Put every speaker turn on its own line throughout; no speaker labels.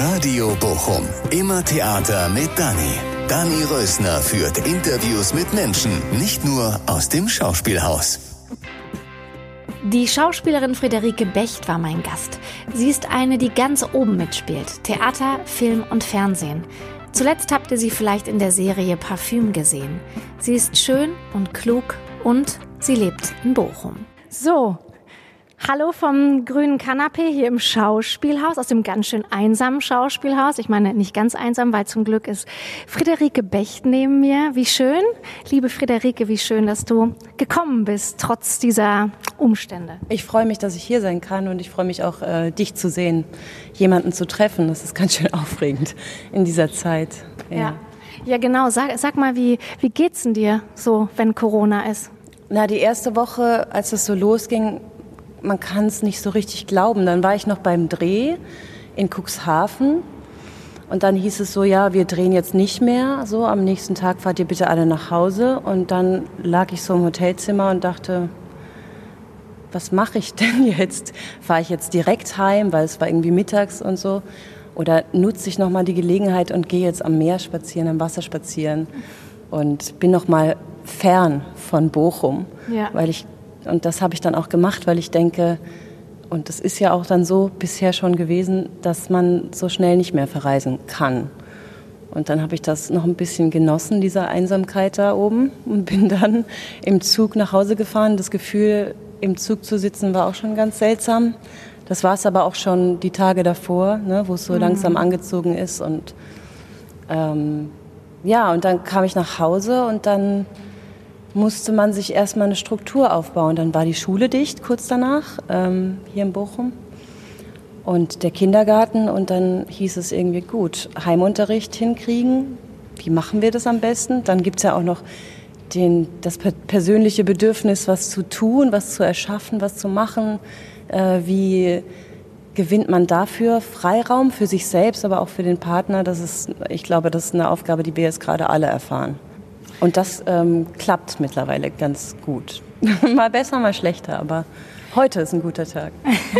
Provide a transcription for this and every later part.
Radio Bochum. Immer Theater mit Dani. Dani Rösner führt Interviews mit Menschen, nicht nur aus dem Schauspielhaus.
Die Schauspielerin Friederike Becht war mein Gast. Sie ist eine, die ganz oben mitspielt. Theater, Film und Fernsehen. Zuletzt habt ihr sie vielleicht in der Serie Parfüm gesehen. Sie ist schön und klug und sie lebt in Bochum. So, Hallo vom grünen Kanapee hier im Schauspielhaus, aus dem ganz schön einsamen Schauspielhaus. Ich meine, nicht ganz einsam, weil zum Glück ist Friederike Becht neben mir. Wie schön, liebe Friederike, wie schön, dass du gekommen bist, trotz dieser Umstände.
Ich freue mich, dass ich hier sein kann und ich freue mich auch, äh, dich zu sehen, jemanden zu treffen. Das ist ganz schön aufregend in dieser Zeit.
Ja, ja, ja genau. Sag, sag mal, wie, wie geht's denn dir so, wenn Corona ist?
Na, die erste Woche, als es so losging, man kann es nicht so richtig glauben. Dann war ich noch beim Dreh in Cuxhaven und dann hieß es so, ja, wir drehen jetzt nicht mehr. So, am nächsten Tag fahrt ihr bitte alle nach Hause. Und dann lag ich so im Hotelzimmer und dachte, was mache ich denn jetzt? Fahre ich jetzt direkt heim, weil es war irgendwie mittags und so? Oder nutze ich nochmal die Gelegenheit und gehe jetzt am Meer spazieren, am Wasser spazieren und bin nochmal fern von Bochum, ja. weil ich und das habe ich dann auch gemacht, weil ich denke, und das ist ja auch dann so bisher schon gewesen, dass man so schnell nicht mehr verreisen kann. Und dann habe ich das noch ein bisschen genossen, diese Einsamkeit da oben, und bin dann im Zug nach Hause gefahren. Das Gefühl, im Zug zu sitzen, war auch schon ganz seltsam. Das war es aber auch schon die Tage davor, ne, wo es so mhm. langsam angezogen ist. Und ähm, ja, und dann kam ich nach Hause und dann musste man sich erstmal eine Struktur aufbauen. Dann war die Schule dicht kurz danach, ähm, hier in Bochum. Und der Kindergarten und dann hieß es irgendwie gut, Heimunterricht hinkriegen. Wie machen wir das am besten? Dann gibt es ja auch noch den, das persönliche Bedürfnis, was zu tun, was zu erschaffen, was zu machen. Äh, wie gewinnt man dafür Freiraum für sich selbst, aber auch für den Partner? Das ist, ich glaube, das ist eine Aufgabe, die wir jetzt gerade alle erfahren. Und das ähm, klappt mittlerweile ganz gut. mal besser, mal schlechter, aber heute ist ein guter Tag.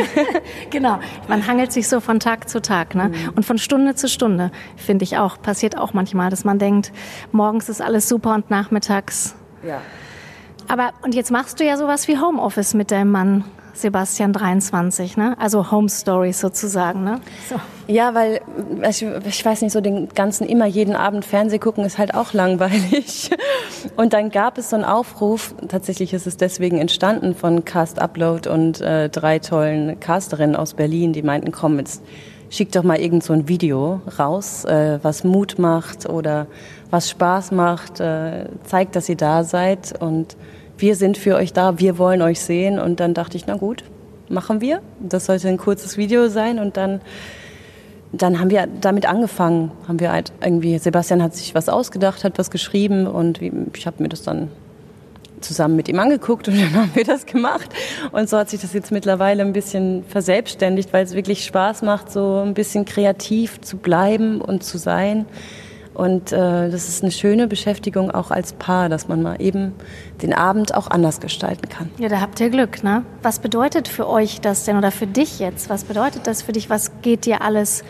genau, man hangelt sich so von Tag zu Tag ne? Mhm. und von Stunde zu Stunde, finde ich auch. Passiert auch manchmal, dass man denkt, morgens ist alles super und nachmittags. Ja. Aber und jetzt machst du ja sowas wie Homeoffice mit deinem Mann. Sebastian 23, ne? Also Home Stories sozusagen, ne?
So. Ja, weil ich, ich weiß nicht, so den ganzen immer jeden Abend Fernseh gucken ist halt auch langweilig. Und dann gab es so einen Aufruf, tatsächlich ist es deswegen entstanden von Cast Upload und äh, drei tollen Casterinnen aus Berlin, die meinten, komm, jetzt schick doch mal irgend so ein Video raus, äh, was Mut macht oder was Spaß macht, äh, zeigt, dass ihr da seid und wir sind für euch da, wir wollen euch sehen. Und dann dachte ich, na gut, machen wir. Das sollte ein kurzes Video sein und dann dann haben wir damit angefangen, haben wir halt irgendwie, Sebastian hat sich was ausgedacht, hat was geschrieben und ich habe mir das dann zusammen mit ihm angeguckt und dann haben wir das gemacht. Und so hat sich das jetzt mittlerweile ein bisschen verselbstständigt, weil es wirklich Spaß macht, so ein bisschen kreativ zu bleiben und zu sein. Und äh, das ist eine schöne Beschäftigung auch als Paar, dass man mal eben den Abend auch anders gestalten kann.
Ja, da habt ihr Glück, ne? Was bedeutet für euch das denn oder für dich jetzt? Was bedeutet das für dich? Was geht dir alles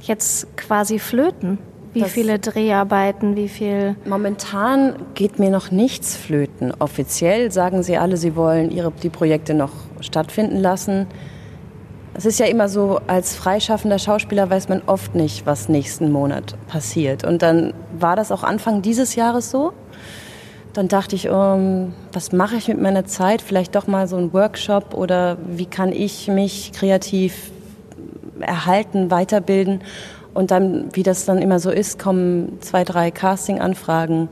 jetzt quasi flöten? Wie das viele Dreharbeiten, wie viel?
Momentan geht mir noch nichts flöten. Offiziell sagen sie alle, sie wollen ihre, die Projekte noch stattfinden lassen. Es ist ja immer so, als freischaffender Schauspieler weiß man oft nicht, was nächsten Monat passiert. Und dann war das auch Anfang dieses Jahres so. Dann dachte ich, um, was mache ich mit meiner Zeit? Vielleicht doch mal so ein Workshop oder wie kann ich mich kreativ erhalten, weiterbilden? Und dann, wie das dann immer so ist, kommen zwei, drei Casting-Anfragen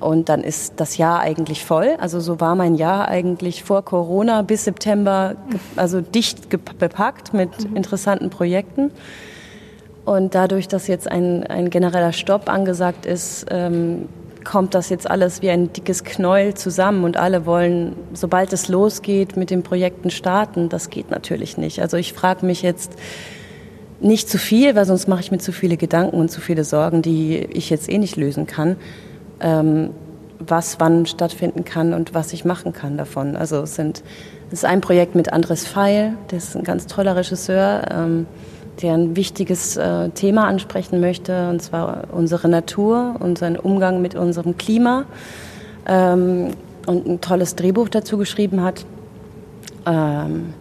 und dann ist das Jahr eigentlich voll. Also so war mein Jahr eigentlich vor Corona bis September, also dicht bepackt mit mhm. interessanten Projekten. Und dadurch, dass jetzt ein, ein genereller Stopp angesagt ist, ähm, kommt das jetzt alles wie ein dickes Knäuel zusammen und alle wollen, sobald es losgeht, mit den Projekten starten. Das geht natürlich nicht. Also ich frage mich jetzt nicht zu viel, weil sonst mache ich mir zu viele Gedanken und zu viele Sorgen, die ich jetzt eh nicht lösen kann ähm, was wann stattfinden kann und was ich machen kann davon. Also es sind es ist ein Projekt mit Andres Feil, der ist ein ganz toller Regisseur, ähm, der ein wichtiges äh, Thema ansprechen möchte, und zwar unsere Natur, unseren Umgang mit unserem Klima ähm, und ein tolles Drehbuch dazu geschrieben hat, ähm,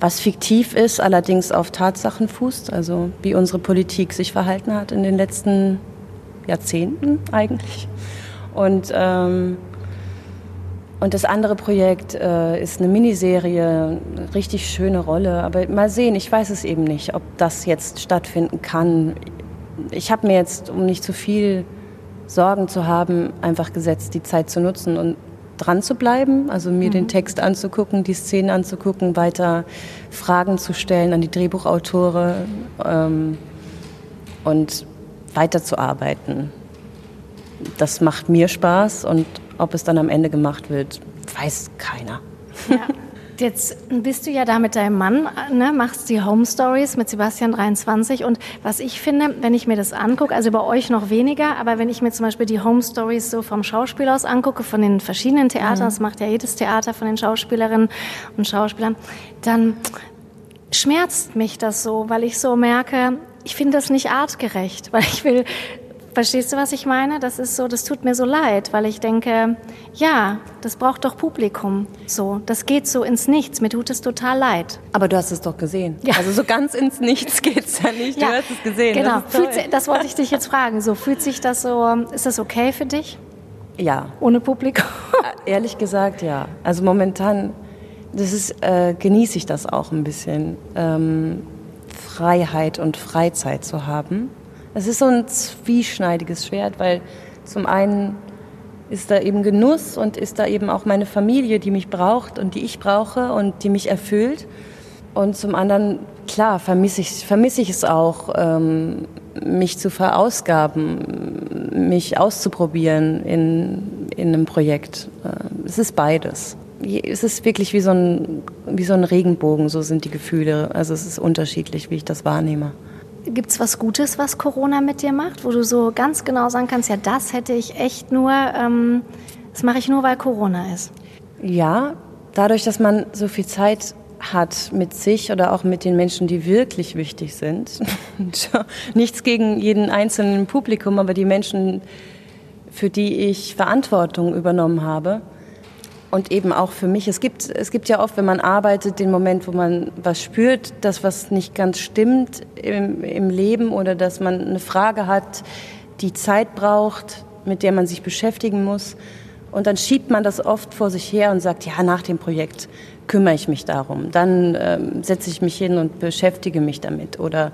was fiktiv ist, allerdings auf Tatsachen fußt, also wie unsere Politik sich verhalten hat in den letzten Jahrzehnten eigentlich. Und ähm, und das andere Projekt äh, ist eine Miniserie, eine richtig schöne Rolle. Aber mal sehen, ich weiß es eben nicht, ob das jetzt stattfinden kann. Ich habe mir jetzt, um nicht zu viel Sorgen zu haben, einfach gesetzt, die Zeit zu nutzen und dran zu bleiben, also mir mhm. den Text anzugucken, die Szenen anzugucken, weiter Fragen zu stellen an die Drehbuchautore ähm, und weiterzuarbeiten. Das macht mir Spaß und ob es dann am Ende gemacht wird, weiß keiner.
Ja. Jetzt bist du ja da mit deinem Mann, ne, machst die Home Stories mit Sebastian 23 und was ich finde, wenn ich mir das angucke, also bei euch noch weniger, aber wenn ich mir zum Beispiel die Home Stories so vom Schauspiel aus angucke, von den verschiedenen Theatern, mhm. das macht ja jedes Theater von den Schauspielerinnen und Schauspielern, dann schmerzt mich das so, weil ich so merke, ich finde das nicht artgerecht, weil ich will Verstehst du, was ich meine? Das ist so, das tut mir so leid, weil ich denke, ja, das braucht doch Publikum. So, das geht so ins Nichts. Mir tut es total leid.
Aber du hast es doch gesehen. Ja. Also so ganz ins Nichts geht's ja nicht. Du ja, hast es gesehen.
Genau. Das, sich, das wollte ich dich jetzt fragen. So fühlt sich das so? Ist das okay für dich?
Ja.
Ohne Publikum?
Äh, ehrlich gesagt, ja. Also momentan, das ist, äh, genieße ich das auch ein bisschen, ähm, Freiheit und Freizeit zu haben es ist so ein zwieschneidiges Schwert, weil zum einen ist da eben Genuss und ist da eben auch meine Familie, die mich braucht und die ich brauche und die mich erfüllt. Und zum anderen, klar, vermisse ich, vermisse ich es auch, ähm, mich zu verausgaben, mich auszuprobieren in, in einem Projekt. Äh, es ist beides. Es ist wirklich wie so, ein, wie so ein Regenbogen, so sind die Gefühle. Also es ist unterschiedlich, wie ich das wahrnehme.
Gibt es was Gutes, was Corona mit dir macht, wo du so ganz genau sagen kannst, ja, das hätte ich echt nur, ähm, das mache ich nur, weil Corona ist?
Ja, dadurch, dass man so viel Zeit hat mit sich oder auch mit den Menschen, die wirklich wichtig sind. Nichts gegen jeden einzelnen Publikum, aber die Menschen, für die ich Verantwortung übernommen habe, und eben auch für mich. Es gibt, es gibt ja oft, wenn man arbeitet, den Moment, wo man was spürt, dass was nicht ganz stimmt im, im Leben oder dass man eine Frage hat, die Zeit braucht, mit der man sich beschäftigen muss. Und dann schiebt man das oft vor sich her und sagt, ja, nach dem Projekt kümmere ich mich darum. Dann ähm, setze ich mich hin und beschäftige mich damit oder,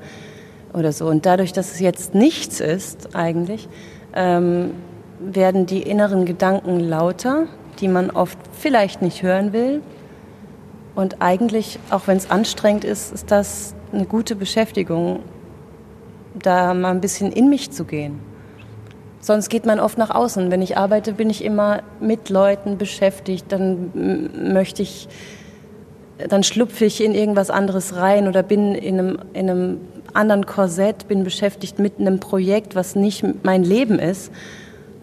oder so. Und dadurch, dass es jetzt nichts ist eigentlich, ähm, werden die inneren Gedanken lauter die man oft vielleicht nicht hören will. Und eigentlich, auch wenn es anstrengend ist, ist das eine gute Beschäftigung, da mal ein bisschen in mich zu gehen. Sonst geht man oft nach außen. Wenn ich arbeite, bin ich immer mit Leuten beschäftigt. Dann möchte ich, dann schlupfe ich in irgendwas anderes rein oder bin in einem, in einem anderen Korsett, bin beschäftigt mit einem Projekt, was nicht mein Leben ist.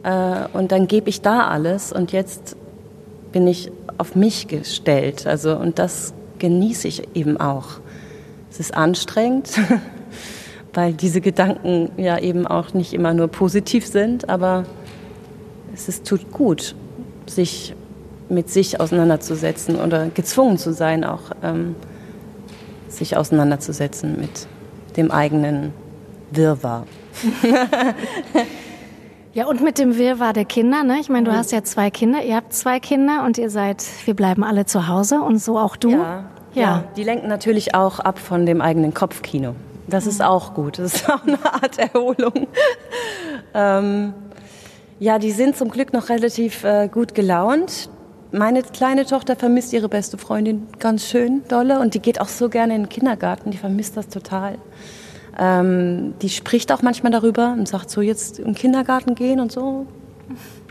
Äh, und dann gebe ich da alles. Und jetzt bin ich auf mich gestellt. Also, und das genieße ich eben auch. Es ist anstrengend, weil diese Gedanken ja eben auch nicht immer nur positiv sind, aber es ist, tut gut, sich mit sich auseinanderzusetzen oder gezwungen zu sein, auch ähm, sich auseinanderzusetzen mit dem eigenen Wirrwarr.
Ja, und mit dem Wirrwarr der Kinder, ne? Ich meine, du mhm. hast ja zwei Kinder, ihr habt zwei Kinder und ihr seid, wir bleiben alle zu Hause und so auch du.
Ja, ja. ja die lenken natürlich auch ab von dem eigenen Kopfkino. Das ist mhm. auch gut, das ist auch eine Art Erholung. ähm, ja, die sind zum Glück noch relativ äh, gut gelaunt. Meine kleine Tochter vermisst ihre beste Freundin ganz schön dolle und die geht auch so gerne in den Kindergarten, die vermisst das total. Ähm, die spricht auch manchmal darüber und sagt so, jetzt im Kindergarten gehen und so.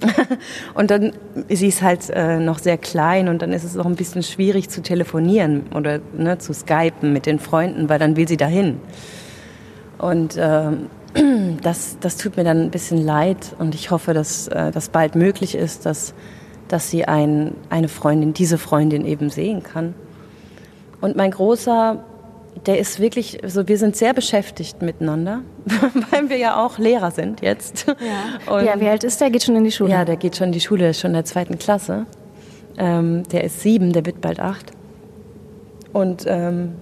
und dann, sie ist halt äh, noch sehr klein und dann ist es auch ein bisschen schwierig zu telefonieren oder ne, zu skypen mit den Freunden, weil dann will sie dahin. Und äh, das, das tut mir dann ein bisschen leid und ich hoffe, dass äh, das bald möglich ist, dass, dass sie ein, eine Freundin, diese Freundin eben sehen kann. Und mein Großer der ist wirklich, so wir sind sehr beschäftigt miteinander, weil wir ja auch Lehrer sind jetzt.
Ja. Und ja, wie alt ist der? Geht schon in die Schule?
Ja, der geht schon in die Schule, ist schon in der zweiten Klasse. Ähm, der ist sieben, der wird bald acht. Und ähm,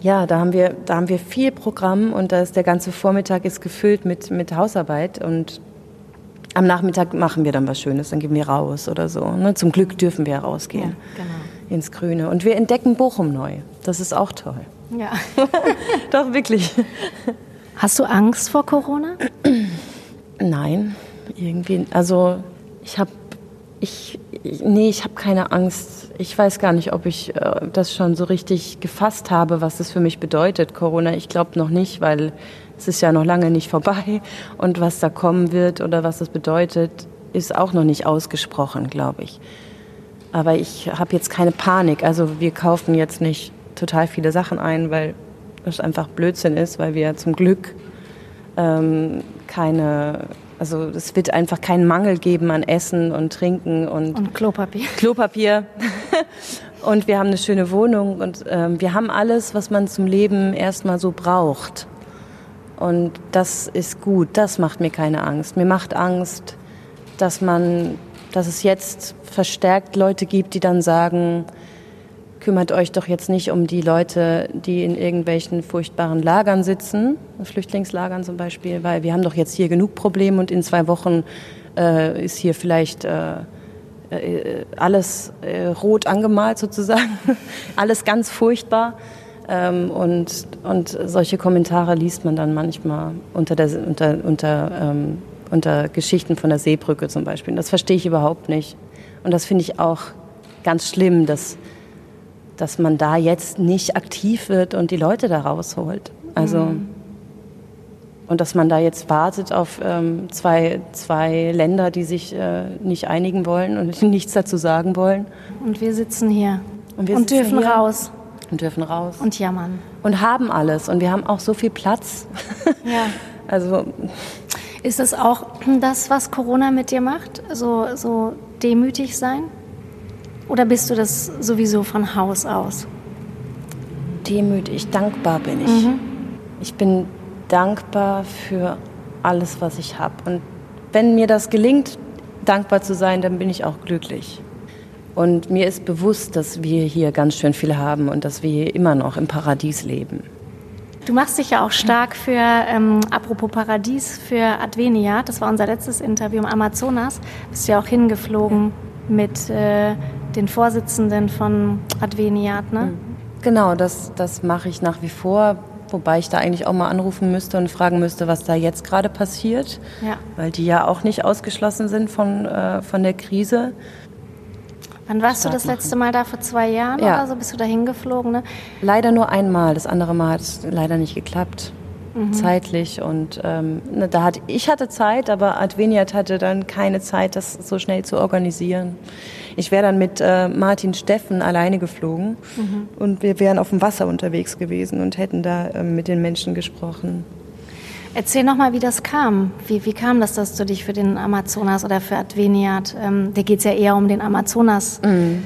ja, da haben wir, da haben wir viel Programm und da ist der ganze Vormittag ist gefüllt mit, mit Hausarbeit und am Nachmittag machen wir dann was Schönes, dann gehen wir raus oder so. Ne? Zum Glück dürfen wir rausgehen ja, genau. Ins Grüne. Und wir entdecken Bochum neu. Das ist auch toll.
Ja.
Doch, wirklich.
Hast du Angst vor Corona?
Nein, irgendwie. Also ich habe, ich, nee, ich habe keine Angst. Ich weiß gar nicht, ob ich äh, das schon so richtig gefasst habe, was das für mich bedeutet, Corona. Ich glaube noch nicht, weil es ist ja noch lange nicht vorbei. Und was da kommen wird oder was das bedeutet, ist auch noch nicht ausgesprochen, glaube ich. Aber ich habe jetzt keine Panik. Also wir kaufen jetzt nicht total viele Sachen ein, weil das einfach Blödsinn ist, weil wir zum Glück ähm, keine, also es wird einfach keinen Mangel geben an Essen und Trinken und,
und Klopapier.
Klopapier. und wir haben eine schöne Wohnung und ähm, wir haben alles, was man zum Leben erstmal so braucht. Und das ist gut, das macht mir keine Angst. Mir macht Angst, dass man, dass es jetzt verstärkt Leute gibt, die dann sagen, kümmert euch doch jetzt nicht um die Leute, die in irgendwelchen furchtbaren Lagern sitzen, Flüchtlingslagern zum Beispiel, weil wir haben doch jetzt hier genug Probleme und in zwei Wochen äh, ist hier vielleicht äh, äh, alles äh, rot angemalt sozusagen, alles ganz furchtbar. Ähm, und, und solche Kommentare liest man dann manchmal unter, der, unter, unter, ähm, unter Geschichten von der Seebrücke zum Beispiel. Das verstehe ich überhaupt nicht. Und das finde ich auch ganz schlimm, dass dass man da jetzt nicht aktiv wird und die Leute da rausholt. Also mhm. und dass man da jetzt wartet auf ähm, zwei, zwei Länder, die sich äh, nicht einigen wollen und nichts dazu sagen wollen.
Und wir sitzen hier
und,
und dürfen raus.
Und dürfen raus.
Und jammern.
Und haben alles. Und wir haben auch so viel Platz.
Ja.
also.
Ist das auch das, was Corona mit dir macht? So, so demütig sein? Oder bist du das sowieso von Haus aus?
Demütig, dankbar bin ich. Mhm. Ich bin dankbar für alles, was ich habe. Und wenn mir das gelingt, dankbar zu sein, dann bin ich auch glücklich. Und mir ist bewusst, dass wir hier ganz schön viel haben und dass wir hier immer noch im Paradies leben.
Du machst dich ja auch stark für, ähm, apropos Paradies, für Advenia. Das war unser letztes Interview im Amazonas. Bist ja auch hingeflogen mit äh, den Vorsitzenden von Adveniat, ne? Mhm.
Genau, das, das mache ich nach wie vor. Wobei ich da eigentlich auch mal anrufen müsste und fragen müsste, was da jetzt gerade passiert.
Ja.
Weil die ja auch nicht ausgeschlossen sind von, äh, von der Krise.
Wann warst du das letzte Mal da? Vor zwei Jahren ja. oder so? Bist du da hingeflogen? Ne?
Leider nur einmal. Das andere Mal hat es leider nicht geklappt mhm. zeitlich. Und ähm, ne, da hat, ich hatte Zeit, aber Adveniat hatte dann keine Zeit, das so schnell zu organisieren. Ich wäre dann mit äh, Martin Steffen alleine geflogen mhm. und wir wären auf dem Wasser unterwegs gewesen und hätten da äh, mit den Menschen gesprochen.
Erzähl nochmal, wie das kam. Wie, wie kam das, dass du dich für den Amazonas oder für Adveniat, ähm, da geht es ja eher um den Amazonas, mhm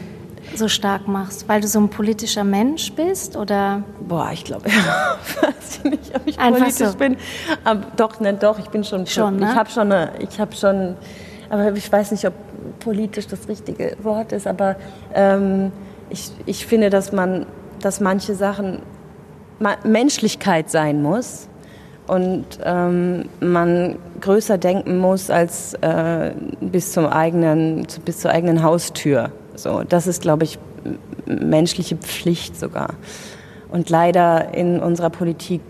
so stark machst? Weil du so ein politischer Mensch bist oder?
Boah, ich glaube, ja. weiß ich nicht, ob ich Einfach politisch so. bin. Aber doch, ne, doch, ich bin schon.
Schon, ne?
Ich habe schon, eine, ich habe schon, aber ich weiß nicht, ob politisch das richtige Wort ist, aber ähm, ich, ich finde, dass man, dass manche Sachen Menschlichkeit sein muss und ähm, man größer denken muss als äh, bis zum eigenen, bis zur eigenen Haustür. So, das ist, glaube ich, menschliche Pflicht sogar. Und leider in unserer Politik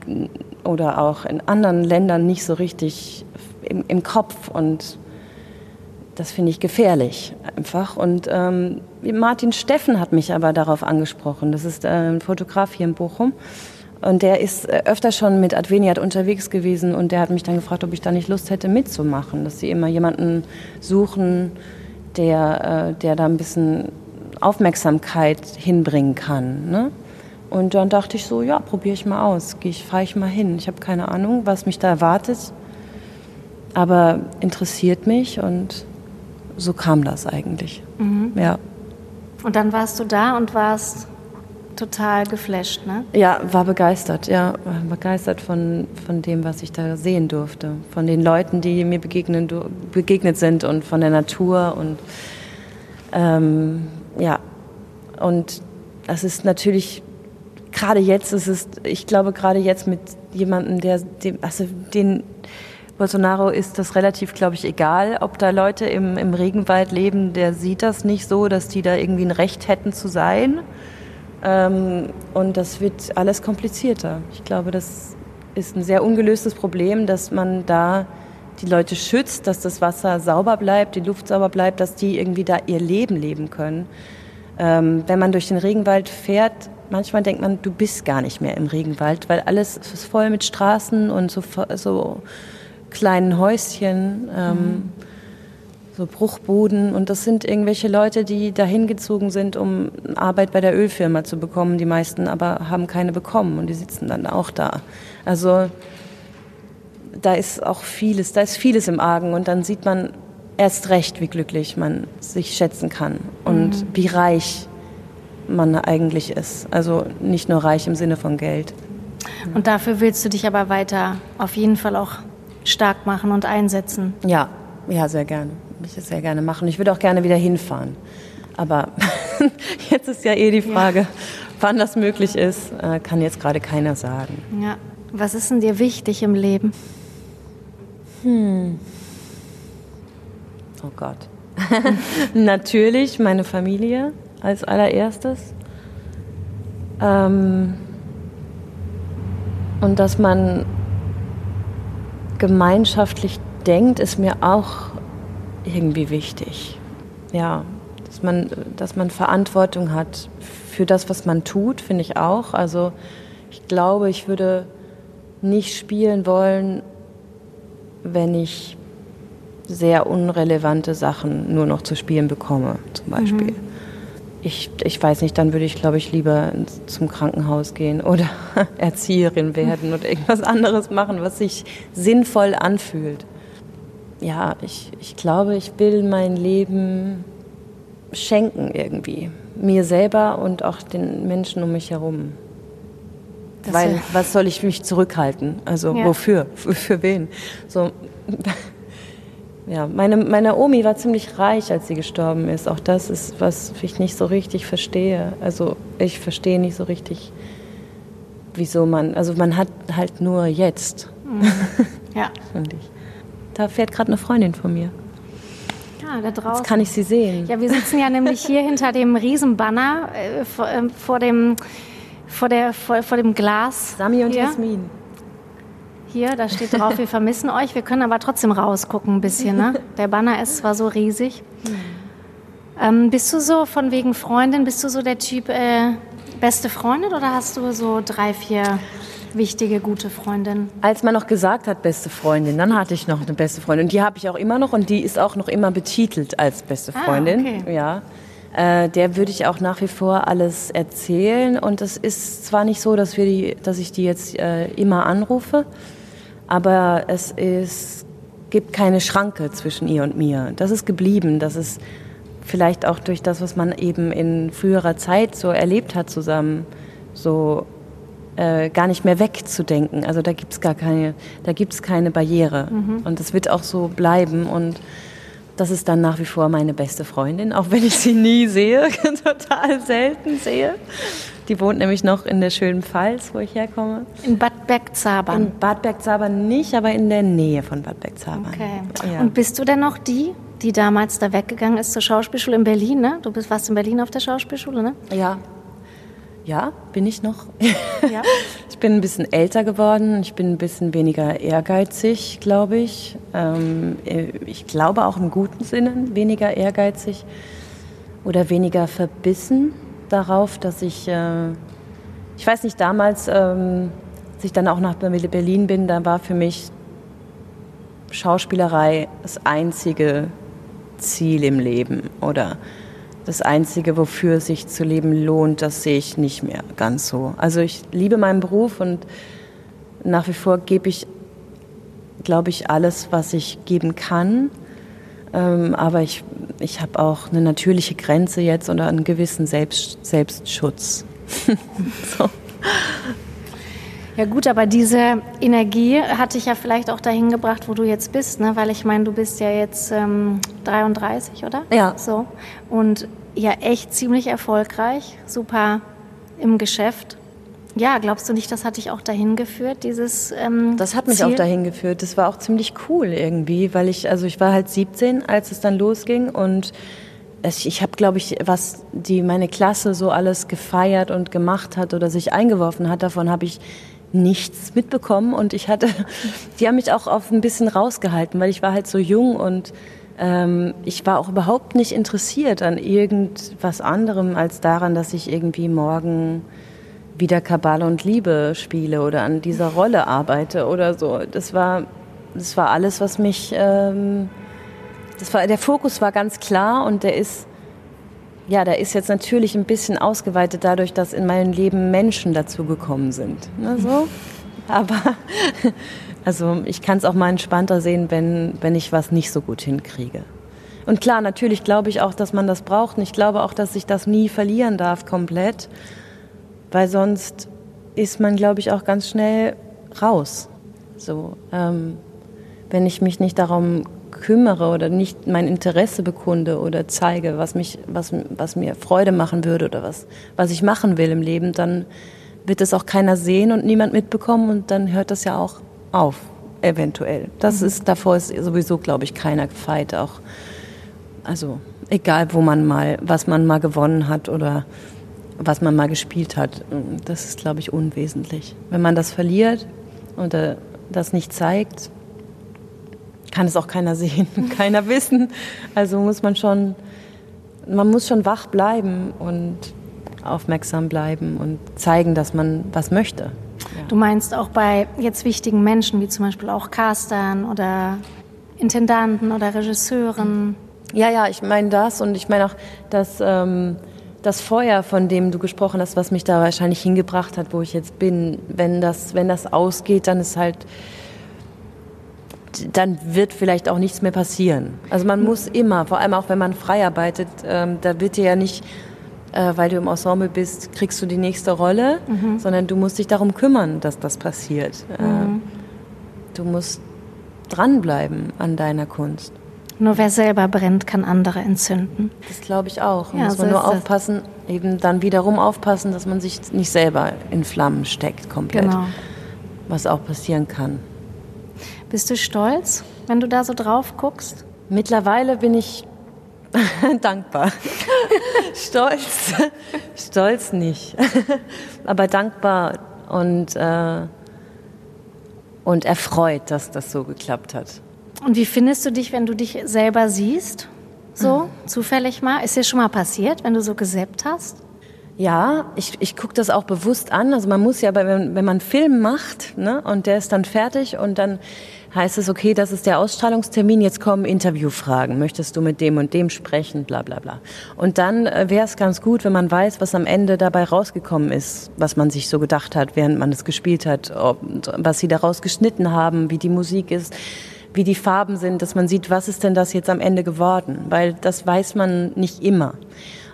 oder auch in anderen Ländern nicht so richtig im, im Kopf. Und das finde ich gefährlich einfach. Und ähm, Martin Steffen hat mich aber darauf angesprochen. Das ist äh, ein Fotograf hier in Bochum. Und der ist äh, öfter schon mit Adveniat unterwegs gewesen und der hat mich dann gefragt, ob ich da nicht Lust hätte mitzumachen, dass sie immer jemanden suchen, der, äh, der da ein bisschen Aufmerksamkeit hinbringen kann. Ne? Und dann dachte ich so, ja, probiere ich mal aus, fahre ich mal hin. Ich habe keine Ahnung, was mich da erwartet, aber interessiert mich und so kam das eigentlich.
Mhm.
Ja.
Und dann warst du da und warst total geflasht, ne?
Ja, war begeistert, ja, war begeistert von, von dem, was ich da sehen durfte. Von den Leuten, die mir begegnen, begegnet sind und von der Natur und ähm, ja, und das ist natürlich, gerade jetzt ist ich glaube, gerade jetzt mit jemandem, der, dem, also den Bolsonaro ist das relativ, glaube ich, egal, ob da Leute im, im Regenwald leben, der sieht das nicht so, dass die da irgendwie ein Recht hätten zu sein. Ähm, und das wird alles komplizierter. Ich glaube, das ist ein sehr ungelöstes Problem, dass man da die Leute schützt, dass das Wasser sauber bleibt, die Luft sauber bleibt, dass die irgendwie da ihr Leben leben können. Ähm, wenn man durch den Regenwald fährt, manchmal denkt man, du bist gar nicht mehr im Regenwald, weil alles ist voll mit Straßen und so, so kleinen Häuschen. Ähm, mhm so Bruchbuden. Und das sind irgendwelche Leute, die dahin gezogen sind, um Arbeit bei der Ölfirma zu bekommen. Die meisten aber haben keine bekommen und die sitzen dann auch da. Also da ist auch vieles, da ist vieles im Argen und dann sieht man erst recht, wie glücklich man sich schätzen kann und mhm. wie reich man eigentlich ist. Also nicht nur reich im Sinne von Geld.
Und dafür willst du dich aber weiter auf jeden Fall auch stark machen und einsetzen.
Ja, ja, sehr gerne ich sehr gerne machen. Ich würde auch gerne wieder hinfahren. Aber jetzt ist ja eh die Frage, ja. wann das möglich ist, äh, kann jetzt gerade keiner sagen.
Ja. Was ist denn dir wichtig im Leben?
Hm. Oh Gott. Natürlich meine Familie als allererstes. Ähm und dass man gemeinschaftlich denkt, ist mir auch irgendwie wichtig. Ja, dass man, dass man Verantwortung hat für das, was man tut, finde ich auch. Also ich glaube, ich würde nicht spielen wollen, wenn ich sehr unrelevante Sachen nur noch zu spielen bekomme, zum Beispiel. Mhm. Ich, ich weiß nicht, dann würde ich, glaube ich, lieber zum Krankenhaus gehen oder Erzieherin werden oder irgendwas anderes machen, was sich sinnvoll anfühlt ja, ich, ich glaube, ich will mein Leben schenken irgendwie. Mir selber und auch den Menschen um mich herum. Das Weil, was soll ich mich zurückhalten? Also, ja. wofür? Für, für wen? So, ja, meine, meine Omi war ziemlich reich, als sie gestorben ist. Auch das ist, was ich nicht so richtig verstehe. Also, ich verstehe nicht so richtig, wieso man, also man hat halt nur jetzt.
Mhm. Ja.
Finde ich. Da fährt gerade eine Freundin von mir.
Ja, da draußen.
Jetzt kann ich sie sehen.
Ja, wir sitzen ja nämlich hier hinter dem Riesenbanner äh, vor, äh, vor, dem, vor, der, vor, vor dem Glas.
Sami und hier. Jasmin.
Hier, da steht drauf, wir vermissen euch. Wir können aber trotzdem rausgucken ein bisschen. Ne? Der Banner ist zwar so riesig. Ähm, bist du so von wegen Freundin, bist du so der Typ äh, beste Freundin oder hast du so drei, vier wichtige, gute Freundin?
Als man noch gesagt hat, beste Freundin, dann hatte ich noch eine beste Freundin. Und die habe ich auch immer noch und die ist auch noch immer betitelt als beste ah, Freundin. Ah, okay. Ja. Äh, der würde ich auch nach wie vor alles erzählen. Und es ist zwar nicht so, dass, wir die, dass ich die jetzt äh, immer anrufe, aber es ist, gibt keine Schranke zwischen ihr und mir. Das ist geblieben. Das ist vielleicht auch durch das, was man eben in früherer Zeit so erlebt hat zusammen, so äh, gar nicht mehr wegzudenken. Also da gibt es gar keine, da gibt es keine Barriere. Mhm. Und das wird auch so bleiben. Und das ist dann nach wie vor meine beste Freundin, auch wenn ich sie nie sehe, total selten sehe. Die wohnt nämlich noch in der schönen Pfalz, wo ich herkomme.
In Bad Bergzabern?
In Bad Bergzabern nicht, aber in der Nähe von Bad Bergzabern.
Okay. Ja. Und bist du denn noch die, die damals da weggegangen ist zur Schauspielschule in Berlin, ne? Du bist, warst in Berlin auf der Schauspielschule, ne?
Ja, ja, bin ich noch. Ja. ich bin ein bisschen älter geworden, ich bin ein bisschen weniger ehrgeizig, glaube ich. Ähm, ich glaube auch im guten Sinne weniger ehrgeizig oder weniger verbissen darauf, dass ich, äh, ich weiß nicht, damals, ähm, als ich dann auch nach Berlin bin, da war für mich Schauspielerei das einzige Ziel im Leben oder das Einzige, wofür sich zu leben lohnt, das sehe ich nicht mehr ganz so. Also ich liebe meinen Beruf und nach wie vor gebe ich, glaube ich, alles, was ich geben kann. Ähm, aber ich, ich habe auch eine natürliche Grenze jetzt oder einen gewissen Selbst, Selbstschutz.
so. Ja gut, aber diese Energie hat dich ja vielleicht auch dahin gebracht, wo du jetzt bist, ne? Weil ich meine, du bist ja jetzt ähm, 33, oder?
Ja.
So und ja echt ziemlich erfolgreich, super im Geschäft. Ja, glaubst du nicht, das hat dich auch dahin geführt, dieses ähm,
Das hat mich
Ziel?
auch dahin geführt. Das war auch ziemlich cool irgendwie, weil ich, also ich war halt 17, als es dann losging und es, ich habe, glaube ich, was die meine Klasse so alles gefeiert und gemacht hat oder sich eingeworfen hat, davon habe ich nichts mitbekommen und ich hatte, die haben mich auch auf ein bisschen rausgehalten, weil ich war halt so jung und ähm, ich war auch überhaupt nicht interessiert an irgendwas anderem als daran, dass ich irgendwie morgen wieder Kabale und Liebe spiele oder an dieser Rolle arbeite oder so. Das war, das war alles, was mich, ähm, das war, der Fokus war ganz klar und der ist, ja, der ist jetzt natürlich ein bisschen ausgeweitet dadurch, dass in meinem Leben Menschen dazugekommen sind. Ne, so. Aber also ich kann es auch mal entspannter sehen, wenn, wenn ich was nicht so gut hinkriege. Und klar, natürlich glaube ich auch, dass man das braucht. Und ich glaube auch, dass ich das nie verlieren darf komplett, weil sonst ist man, glaube ich, auch ganz schnell raus. So, ähm, wenn ich mich nicht darum kümmere oder nicht mein Interesse bekunde oder zeige, was, mich, was, was mir Freude machen würde oder was, was ich machen will im Leben, dann wird es auch keiner sehen und niemand mitbekommen und dann hört das ja auch auf, eventuell. Das mhm. ist, davor ist sowieso, glaube ich, keiner gefeit, auch, also egal, wo man mal, was man mal gewonnen hat oder was man mal gespielt hat, das ist, glaube ich, unwesentlich. Wenn man das verliert und äh, das nicht zeigt, kann es auch keiner sehen, keiner wissen. Also muss man schon, man muss schon wach bleiben und aufmerksam bleiben und zeigen, dass man was möchte. Ja.
Du meinst auch bei jetzt wichtigen Menschen, wie zum Beispiel auch Castern oder Intendanten oder Regisseuren?
Ja, ja, ich meine das und ich meine auch, dass ähm, das Feuer, von dem du gesprochen hast, was mich da wahrscheinlich hingebracht hat, wo ich jetzt bin, wenn das, wenn das ausgeht, dann ist halt, dann wird vielleicht auch nichts mehr passieren. Also man muss immer, vor allem auch wenn man frei arbeitet, ähm, da wird dir ja nicht, äh, weil du im Ensemble bist, kriegst du die nächste Rolle, mhm. sondern du musst dich darum kümmern, dass das passiert. Mhm. Äh, du musst dranbleiben an deiner Kunst.
Nur wer selber brennt, kann andere entzünden.
Das glaube ich auch. Ja, muss man so nur aufpassen, das. eben dann wiederum aufpassen, dass man sich nicht selber in Flammen steckt komplett. Genau. Was auch passieren kann.
Bist du stolz, wenn du da so drauf guckst?
Mittlerweile bin ich dankbar. stolz. stolz nicht. Aber dankbar und, äh, und erfreut, dass das so geklappt hat.
Und wie findest du dich, wenn du dich selber siehst? So, mhm. zufällig mal? Ist dir schon mal passiert, wenn du so gesäppt hast?
Ja, ich, ich gucke das auch bewusst an. Also man muss ja, wenn, wenn man einen Film macht ne, und der ist dann fertig und dann heißt es, okay, das ist der Ausstrahlungstermin, jetzt kommen Interviewfragen. Möchtest du mit dem und dem sprechen, bla bla bla. Und dann äh, wäre es ganz gut, wenn man weiß, was am Ende dabei rausgekommen ist, was man sich so gedacht hat, während man es gespielt hat, ob, was sie daraus geschnitten haben, wie die Musik ist wie die Farben sind, dass man sieht, was ist denn das jetzt am Ende geworden, weil das weiß man nicht immer.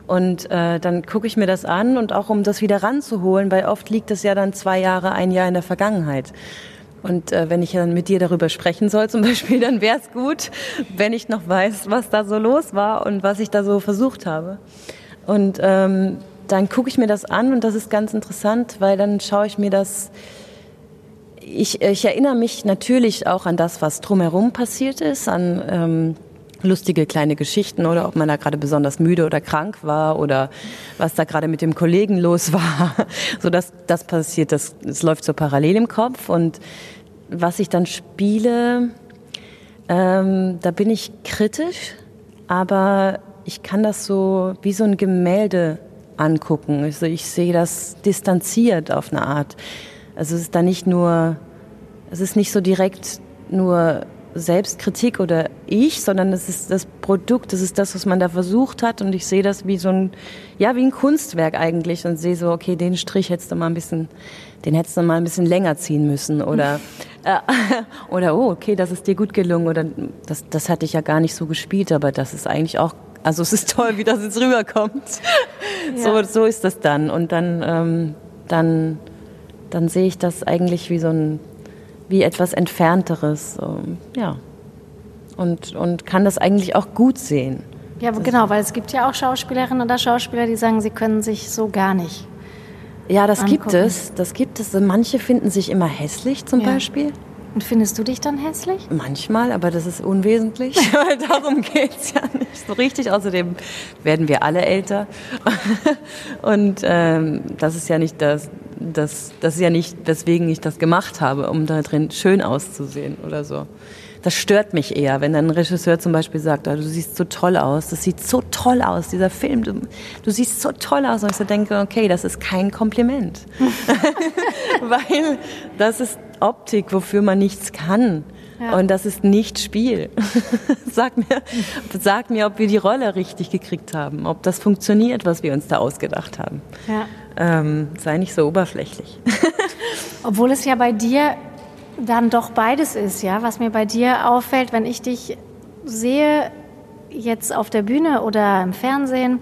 Und äh, dann gucke ich mir das an und auch um das wieder ranzuholen, weil oft liegt es ja dann zwei Jahre, ein Jahr in der Vergangenheit. Und äh, wenn ich dann mit dir darüber sprechen soll zum Beispiel, dann wäre es gut, wenn ich noch weiß, was da so los war und was ich da so versucht habe. Und ähm, dann gucke ich mir das an und das ist ganz interessant, weil dann schaue ich mir das ich, ich erinnere mich natürlich auch an das, was drumherum passiert ist, an ähm, lustige kleine Geschichten oder ob man da gerade besonders müde oder krank war oder was da gerade mit dem Kollegen los war. So dass das passiert, das, das läuft so parallel im Kopf und was ich dann spiele, ähm, da bin ich kritisch, aber ich kann das so wie so ein Gemälde angucken. Also ich sehe das distanziert auf eine Art. Also es ist da nicht nur, es ist nicht so direkt nur Selbstkritik oder ich, sondern es ist das Produkt, das ist das, was man da versucht hat und ich sehe das wie so ein, ja, wie ein Kunstwerk eigentlich und sehe so, okay, den Strich hättest du mal ein bisschen, den hättest du mal ein bisschen länger ziehen müssen oder, äh, oder, oh, okay, das ist dir gut gelungen oder das, das hatte ich ja gar nicht so gespielt, aber das ist eigentlich auch Also es ist toll, wie das jetzt rüberkommt. Ja. So, so ist das dann. Und dann, ähm, dann, dann sehe ich das eigentlich wie so ein, wie etwas Entfernteres. So, ja. Und, und kann das eigentlich auch gut sehen.
Ja, genau, weil es gibt ja auch Schauspielerinnen oder Schauspieler, die sagen, sie können sich so gar nicht.
Ja, das angucken. gibt es. Das gibt es. Manche finden sich immer hässlich zum ja. Beispiel.
Und findest du dich dann hässlich?
Manchmal, aber das ist unwesentlich, weil darum geht es ja nicht so richtig. Außerdem werden wir alle älter. Und ähm, das ist ja nicht das, das, das ist ja nicht, weswegen ich das gemacht habe, um da drin schön auszusehen oder so das stört mich eher, wenn ein Regisseur zum Beispiel sagt, oh, du siehst so toll aus, das sieht so toll aus, dieser Film, du, du siehst so toll aus. Und ich so denke, okay, das ist kein Kompliment. Weil das ist Optik, wofür man nichts kann. Ja. Und das ist nicht Spiel. sag, mir, sag mir, ob wir die Rolle richtig gekriegt haben, ob das funktioniert, was wir uns da ausgedacht haben. Ja. Ähm, sei nicht so oberflächlich.
Obwohl es ja bei dir dann doch beides ist, ja. Was mir bei dir auffällt, wenn ich dich sehe, jetzt auf der Bühne oder im Fernsehen,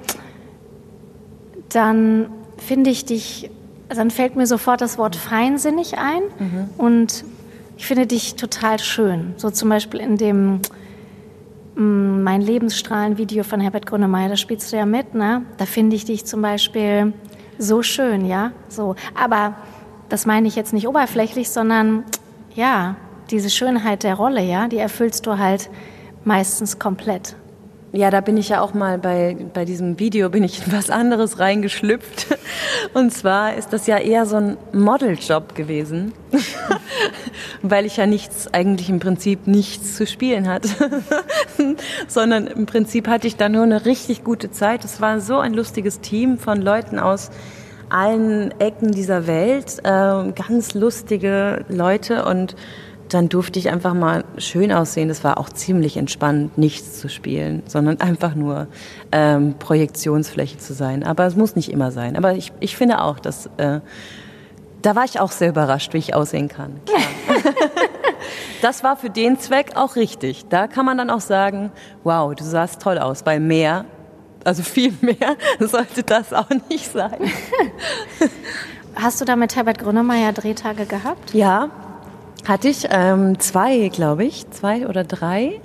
dann finde ich dich, dann fällt mir sofort das Wort feinsinnig ein mhm. und ich finde dich total schön. So zum Beispiel in dem mm, Mein Lebensstrahlen-Video von Herbert Grönemeyer, da spielst du ja mit, ne? Da finde ich dich zum Beispiel so schön, ja. So, aber das meine ich jetzt nicht oberflächlich, sondern ja, diese Schönheit der Rolle, ja, die erfüllst du halt meistens komplett.
Ja, da bin ich ja auch mal bei, bei diesem Video bin ich in was anderes reingeschlüpft. Und zwar ist das ja eher so ein Modeljob gewesen, weil ich ja nichts, eigentlich im Prinzip nichts zu spielen hatte, sondern im Prinzip hatte ich da nur eine richtig gute Zeit. Es war so ein lustiges Team von Leuten aus allen Ecken dieser Welt, äh, ganz lustige Leute und dann durfte ich einfach mal schön aussehen. Das war auch ziemlich entspannt, nichts zu spielen, sondern einfach nur ähm, Projektionsfläche zu sein. Aber es muss nicht immer sein. Aber ich, ich finde auch, dass äh, da war ich auch sehr überrascht, wie ich aussehen kann. das war für den Zweck auch richtig. Da kann man dann auch sagen, wow, du sahst toll aus, weil mehr also viel mehr sollte das auch nicht sein.
Hast du da mit Herbert Grönemeyer Drehtage gehabt?
Ja, hatte ich ähm, zwei, glaube ich, zwei oder drei.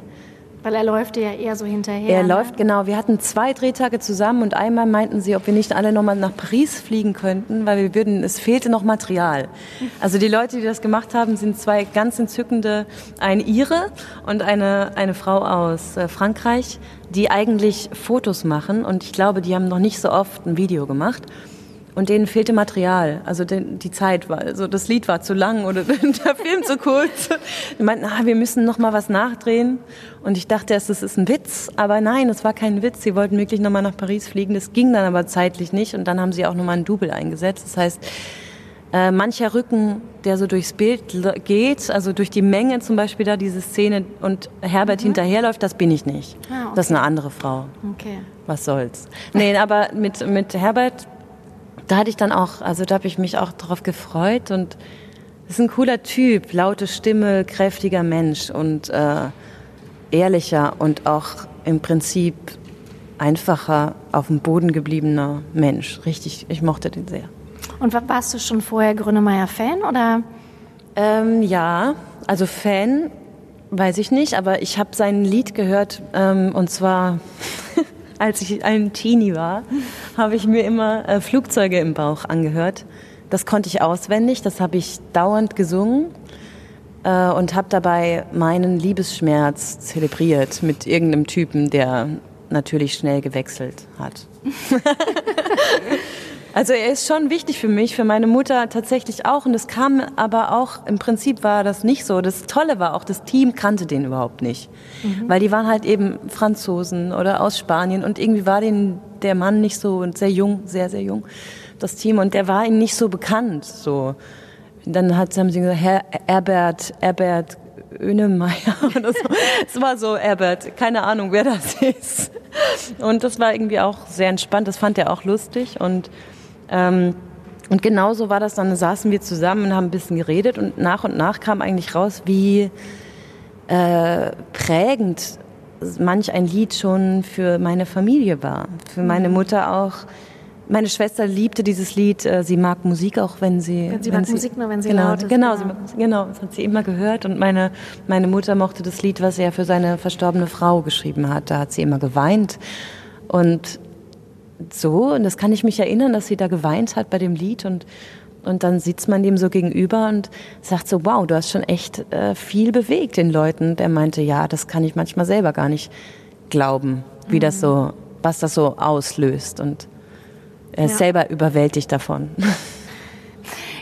Weil er läuft ja eher so hinterher.
Er ne? läuft, genau. Wir hatten zwei Drehtage zusammen und einmal meinten sie, ob wir nicht alle nochmal nach Paris fliegen könnten, weil wir würden, es fehlte noch Material. Also die Leute, die das gemacht haben, sind zwei ganz entzückende, eine Ire und eine, eine Frau aus äh, Frankreich, die eigentlich Fotos machen und ich glaube, die haben noch nicht so oft ein Video gemacht. Und denen fehlte Material, also die Zeit war, also das Lied war zu lang oder der Film zu kurz. Die meinten, ah, wir müssen noch mal was nachdrehen. Und ich dachte erst, das ist ein Witz, aber nein, es war kein Witz. Sie wollten wirklich noch mal nach Paris fliegen. Das ging dann aber zeitlich nicht. Und dann haben sie auch noch mal ein Double eingesetzt. Das heißt, äh, mancher Rücken, der so durchs Bild geht, also durch die Menge zum Beispiel da diese Szene und Herbert mhm. hinterherläuft, das bin ich nicht. Ah, okay. Das ist eine andere Frau. Okay. Was soll's? Nee, aber mit, mit Herbert da hatte ich dann auch, also da habe ich mich auch darauf gefreut und ist ein cooler Typ, laute Stimme, kräftiger Mensch und äh, ehrlicher und auch im Prinzip einfacher, auf dem Boden gebliebener Mensch. Richtig, ich mochte den sehr.
Und warst du schon vorher Grönemeyer-Fan oder?
Ähm, ja, also Fan weiß ich nicht, aber ich habe sein Lied gehört ähm, und zwar als ich ein Teenie war, habe ich mir immer äh, Flugzeuge im Bauch angehört. Das konnte ich auswendig, das habe ich dauernd gesungen äh, und habe dabei meinen Liebesschmerz zelebriert mit irgendeinem Typen, der natürlich schnell gewechselt hat. Also er ist schon wichtig für mich, für meine Mutter tatsächlich auch. Und es kam aber auch, im Prinzip war das nicht so. Das Tolle war auch, das Team kannte den überhaupt nicht. Mhm. Weil die waren halt eben Franzosen oder aus Spanien. Und irgendwie war den, der Mann nicht so, und sehr jung, sehr, sehr jung, das Team. Und der war ihnen nicht so bekannt. So. Dann hat, haben sie gesagt, Herr Herbert, Herbert Önemeyer oder so. es war so, Herbert, keine Ahnung, wer das ist. Und das war irgendwie auch sehr entspannt. Das fand er auch lustig. Und ähm, und genauso war das dann, da saßen wir zusammen und haben ein bisschen geredet und nach und nach kam eigentlich raus, wie äh, prägend manch ein Lied schon für meine Familie war, für meine mhm. Mutter auch. Meine Schwester liebte dieses Lied. Äh, sie mag Musik auch, wenn sie.
Wenn sie wenn mag sie, Musik nur, wenn sie
genau,
laut ist.
Genau, genau. Sie, genau, das hat sie immer gehört. Und meine, meine Mutter mochte das Lied, was er für seine verstorbene Frau geschrieben hat. Da hat sie immer geweint. Und so, und das kann ich mich erinnern, dass sie da geweint hat bei dem Lied. Und und dann sitzt man dem so gegenüber und sagt so, wow, du hast schon echt äh, viel bewegt den Leuten. Der meinte, ja, das kann ich manchmal selber gar nicht glauben, wie mhm. das so, was das so auslöst. Und er ist ja. selber überwältigt davon.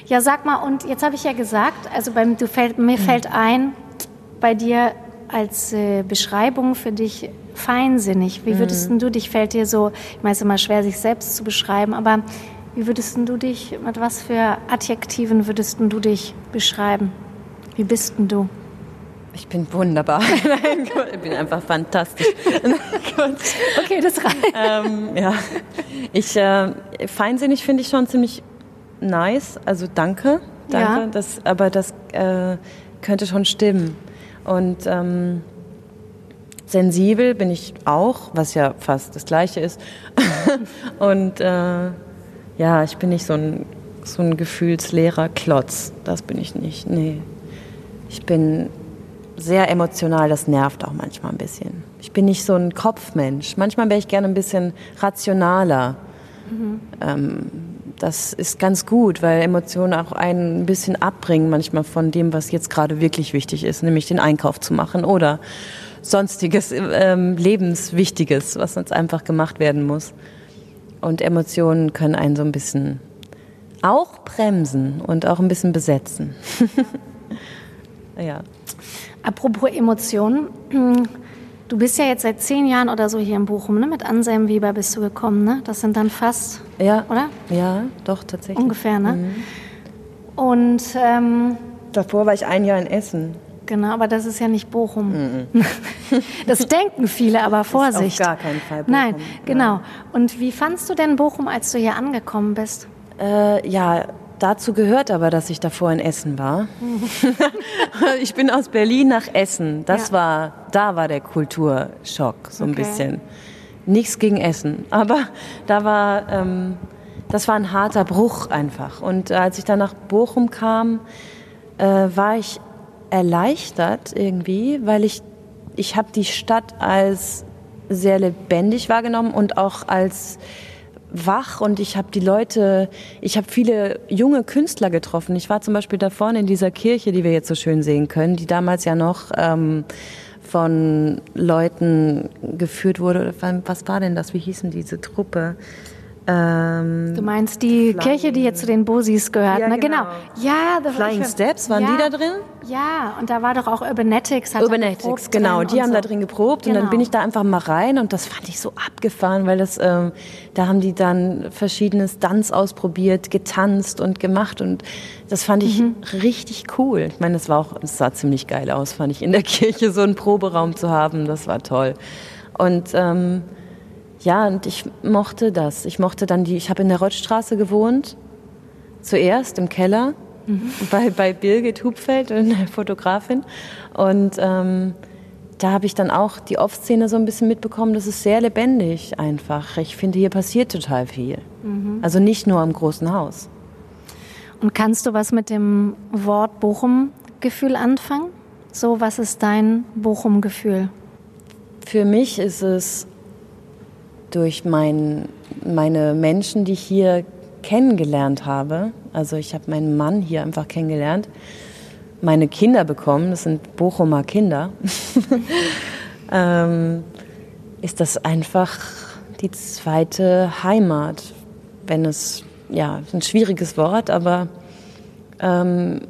Ja, sag mal, und jetzt habe ich ja gesagt, also beim, du fällt, mir mhm. fällt ein, bei dir als äh, Beschreibung für dich feinsinnig. Wie würdest mhm. du dich, fällt dir so, ich meine, es ist immer schwer, sich selbst zu beschreiben, aber wie würdest du dich, mit was für Adjektiven würdest du dich beschreiben? Wie bist denn du?
Ich bin wunderbar. ich bin einfach fantastisch.
okay, das reicht.
Ähm, ja. Ich, äh, feinsinnig finde ich schon ziemlich nice. Also danke. Danke. Ja. Das, aber das äh, könnte schon stimmen. Und ähm, sensibel bin ich auch, was ja fast das Gleiche ist. Und äh, ja, ich bin nicht so ein, so ein gefühlsleerer Klotz. Das bin ich nicht. Nee. Ich bin sehr emotional, das nervt auch manchmal ein bisschen. Ich bin nicht so ein Kopfmensch. Manchmal wäre ich gerne ein bisschen rationaler. Mhm. Ähm, das ist ganz gut, weil Emotionen auch einen ein bisschen abbringen manchmal von dem, was jetzt gerade wirklich wichtig ist, nämlich den Einkauf zu machen oder sonstiges ähm, Lebenswichtiges, was uns einfach gemacht werden muss. Und Emotionen können einen so ein bisschen auch bremsen und auch ein bisschen besetzen.
ja. Apropos Emotionen, du bist ja jetzt seit zehn Jahren oder so hier in Bochum, ne? Mit Anselm Weber bist du gekommen, ne? Das sind dann fast,
ja.
oder?
Ja, doch, tatsächlich.
Ungefähr, ne? Mhm. Und ähm,
davor war ich ein Jahr in Essen.
Genau, aber das ist ja nicht Bochum. Mm -mm. Das denken viele, aber Vorsicht.
Ist auf gar keinen Fall
Bochum. Nein, genau. Und wie fandst du denn Bochum, als du hier angekommen bist?
Äh, ja, dazu gehört aber, dass ich davor in Essen war. ich bin aus Berlin nach Essen. Das ja. war, da war der Kulturschock so ein okay. bisschen. Nichts gegen Essen, aber da war, ähm, das war ein harter Bruch einfach. Und als ich dann nach Bochum kam, äh, war ich erleichtert irgendwie, weil ich, ich habe die Stadt als sehr lebendig wahrgenommen und auch als wach und ich habe die Leute, ich habe viele junge Künstler getroffen. Ich war zum Beispiel da vorne in dieser Kirche, die wir jetzt so schön sehen können, die damals ja noch ähm, von Leuten geführt wurde. Was war denn das? Wie hießen diese Truppe?
Ähm, du meinst die Flying. Kirche, die jetzt zu den Bosis gehört,
ja,
ne? Genau.
genau. Ja, Flying Steps, waren ja, die da drin?
Ja, und da war doch auch Urbanetics.
Hat Urbanetics, genau. Die haben so. da drin geprobt genau. und dann bin ich da einfach mal rein und das fand ich so abgefahren, weil das, ähm, da haben die dann verschiedene Stunts ausprobiert, getanzt und gemacht und das fand ich mhm. richtig cool. Ich meine, das war auch, es sah ziemlich geil aus, fand ich in der Kirche so einen Proberaum zu haben, das war toll. Und ähm, ja, und ich mochte das. Ich mochte dann die, ich habe in der Rottstraße gewohnt, zuerst im Keller mhm. bei, bei Birgit Hupfeld, eine Fotografin. Und ähm, da habe ich dann auch die Off-Szene so ein bisschen mitbekommen. Das ist sehr lebendig einfach. Ich finde, hier passiert total viel. Mhm. Also nicht nur im großen Haus.
Und kannst du was mit dem Wort Bochum-Gefühl anfangen? So, was ist dein Bochum-Gefühl?
Für mich ist es durch mein, meine Menschen, die ich hier kennengelernt habe. Also ich habe meinen Mann hier einfach kennengelernt, meine Kinder bekommen, das sind Bochumer Kinder, ähm, ist das einfach die zweite Heimat. Wenn es, ja, ein schwieriges Wort, aber ähm,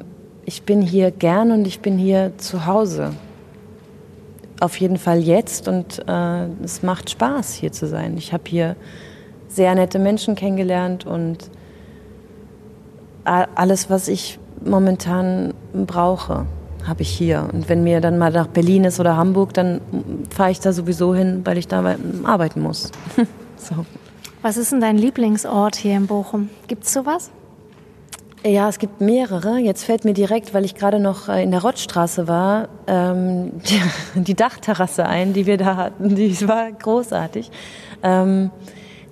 ich bin hier gern und ich bin hier zu Hause auf jeden Fall jetzt und äh, es macht Spaß, hier zu sein. Ich habe hier sehr nette Menschen kennengelernt und alles, was ich momentan brauche, habe ich hier. Und wenn mir dann mal nach Berlin ist oder Hamburg, dann fahre ich da sowieso hin, weil ich da arbeiten muss.
so. Was ist denn dein Lieblingsort hier in Bochum? Gibt es sowas?
Ja, es gibt mehrere. Jetzt fällt mir direkt, weil ich gerade noch äh, in der Rottstraße war, ähm, die, die, Dachterrasse ein, die wir da hatten. Die war großartig. Ähm,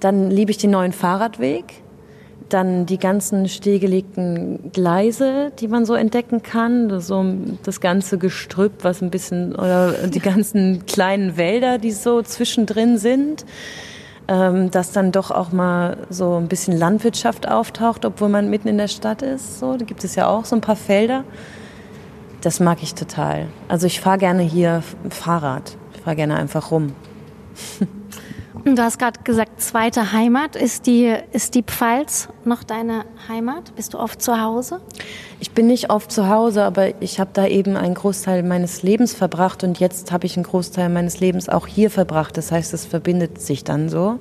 dann liebe ich den neuen Fahrradweg. Dann die ganzen stillgelegten Gleise, die man so entdecken kann. So das ganze Gestrüpp, was ein bisschen, oder die ganzen kleinen Wälder, die so zwischendrin sind ähm, dass dann doch auch mal so ein bisschen Landwirtschaft auftaucht, obwohl man mitten in der Stadt ist. So, da gibt es ja auch so ein paar Felder. Das mag ich total. Also ich fahre gerne hier Fahrrad. Ich fahre gerne einfach rum.
Du hast gerade gesagt, zweite Heimat. Ist die, ist die Pfalz noch deine Heimat? Bist du oft zu Hause?
Ich bin nicht oft zu Hause, aber ich habe da eben einen Großteil meines Lebens verbracht und jetzt habe ich einen Großteil meines Lebens auch hier verbracht. Das heißt, es verbindet sich dann so.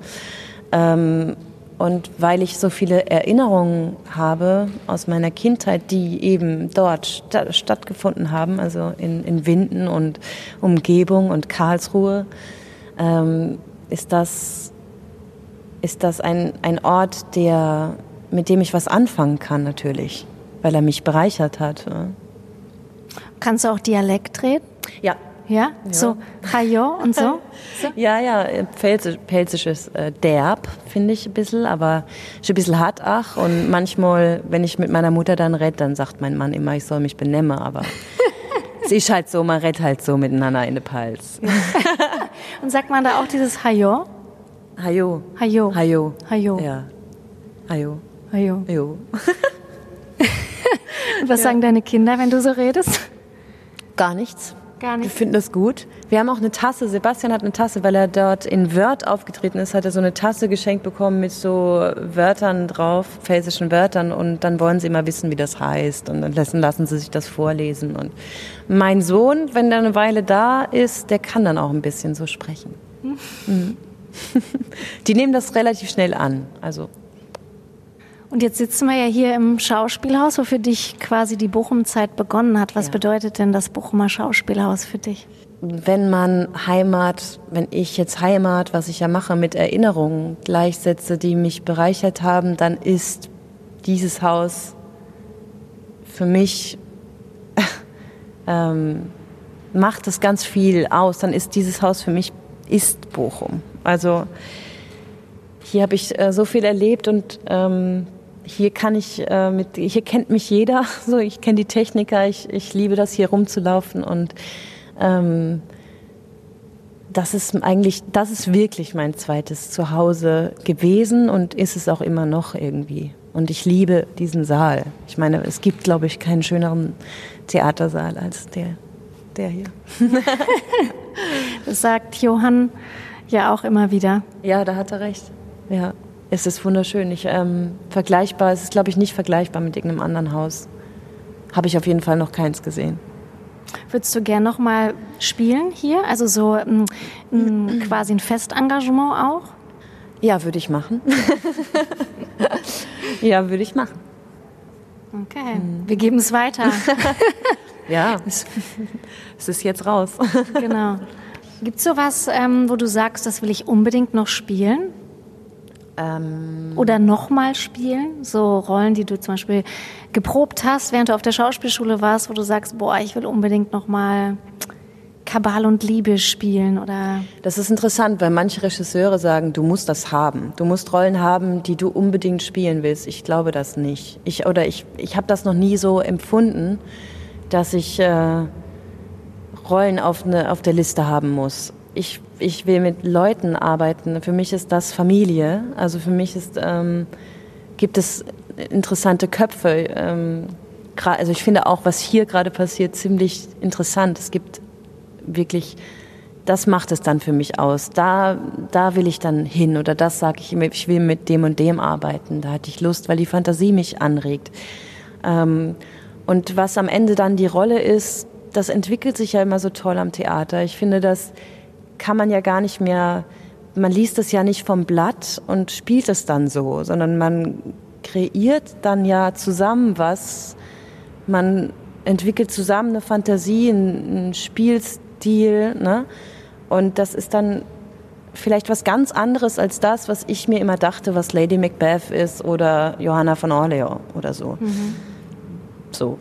Ähm, und weil ich so viele Erinnerungen habe aus meiner Kindheit, die eben dort sta stattgefunden haben, also in, in Winden und Umgebung und Karlsruhe, ähm, ist das, ist das ein, ein Ort, der, mit dem ich was anfangen kann natürlich, weil er mich bereichert hat.
Kannst du auch Dialekt reden?
Ja.
Ja? ja. So Hajo und so?
so? Ja, ja, Pelzisch, Pelzisches äh, derb, finde ich ein bisschen, aber schon ein bisschen hart ach. Und manchmal, wenn ich mit meiner Mutter dann rede, dann sagt mein Mann immer, ich soll mich benehmen, aber es ist halt so, man redet halt so miteinander in den Pals.
Und sagt man da auch dieses Hajo?
Hajo.
Hajo.
Hajo.
Hajo.
Ja. Hajo.
Hajo.
Hajo.
Und was ja. sagen deine Kinder, wenn du so redest?
Gar nichts.
Gar nicht.
Wir finden das gut. Wir haben auch eine Tasse. Sebastian hat eine Tasse, weil er dort in Wörth aufgetreten ist, hat er so eine Tasse geschenkt bekommen mit so Wörtern drauf, pfälzischen Wörtern. Und dann wollen sie immer wissen, wie das heißt. Und dann lassen, lassen sie sich das vorlesen. Und mein Sohn, wenn der eine Weile da ist, der kann dann auch ein bisschen so sprechen. Mhm. Die nehmen das relativ schnell an. Also
und jetzt sitzen wir ja hier im Schauspielhaus, wo für dich quasi die Bochum-Zeit begonnen hat. Was ja. bedeutet denn das Bochumer Schauspielhaus für dich?
Wenn man Heimat, wenn ich jetzt Heimat, was ich ja mache, mit Erinnerungen gleichsetze, die mich bereichert haben, dann ist dieses Haus für mich, ähm, macht es ganz viel aus. Dann ist dieses Haus für mich, ist Bochum. Also hier habe ich äh, so viel erlebt und ähm, hier kann ich äh, mit, hier kennt mich jeder. So, ich kenne die Techniker, ich, ich liebe das hier rumzulaufen und ähm, das ist eigentlich, das ist wirklich mein zweites Zuhause gewesen und ist es auch immer noch irgendwie. Und ich liebe diesen Saal. Ich meine, es gibt, glaube ich, keinen schöneren Theatersaal als der, der hier.
das sagt Johann ja auch immer wieder.
Ja, da hat er recht. Ja. Es ist wunderschön. Ich, ähm, vergleichbar, es ist, glaube ich, nicht vergleichbar mit irgendeinem anderen Haus. Habe ich auf jeden Fall noch keins gesehen.
Würdest du gern noch mal spielen hier? Also so m, m, quasi ein Festengagement auch?
Ja, würde ich machen. ja, würde ich machen.
Okay, mhm. wir geben es weiter.
ja, es ist jetzt raus.
genau. Gibt es sowas, ähm, wo du sagst, das will ich unbedingt noch spielen?
Ähm
Oder nochmal spielen? So Rollen, die du zum Beispiel geprobt hast, während du auf der Schauspielschule warst, wo du sagst, boah, ich will unbedingt nochmal Kabal und Liebe spielen oder.
Das ist interessant, weil manche Regisseure sagen, du musst das haben. Du musst Rollen haben, die du unbedingt spielen willst. Ich glaube das nicht. Ich, oder ich, ich habe das noch nie so empfunden, dass ich äh, Rollen auf, ne, auf der Liste haben muss ich, ich will mit Leuten arbeiten. Für mich ist das Familie. Also für mich ist, ähm, gibt es interessante Köpfe. Ähm, also ich finde auch, was hier gerade passiert, ziemlich interessant. Es gibt wirklich, das macht es dann für mich aus. Da, da will ich dann hin oder das sage ich immer, ich will mit dem und dem arbeiten. Da hatte ich Lust, weil die Fantasie mich anregt. Ähm, und was am Ende dann die Rolle ist, das entwickelt sich ja immer so toll am Theater. Ich finde, dass kann man ja gar nicht mehr, man liest es ja nicht vom Blatt und spielt es dann so, sondern man kreiert dann ja zusammen was, man entwickelt zusammen eine Fantasie, einen Spielstil, ne? Und das ist dann vielleicht was ganz anderes als das, was ich mir immer dachte, was Lady Macbeth ist oder Johanna von Orleans oder so. Mhm. So.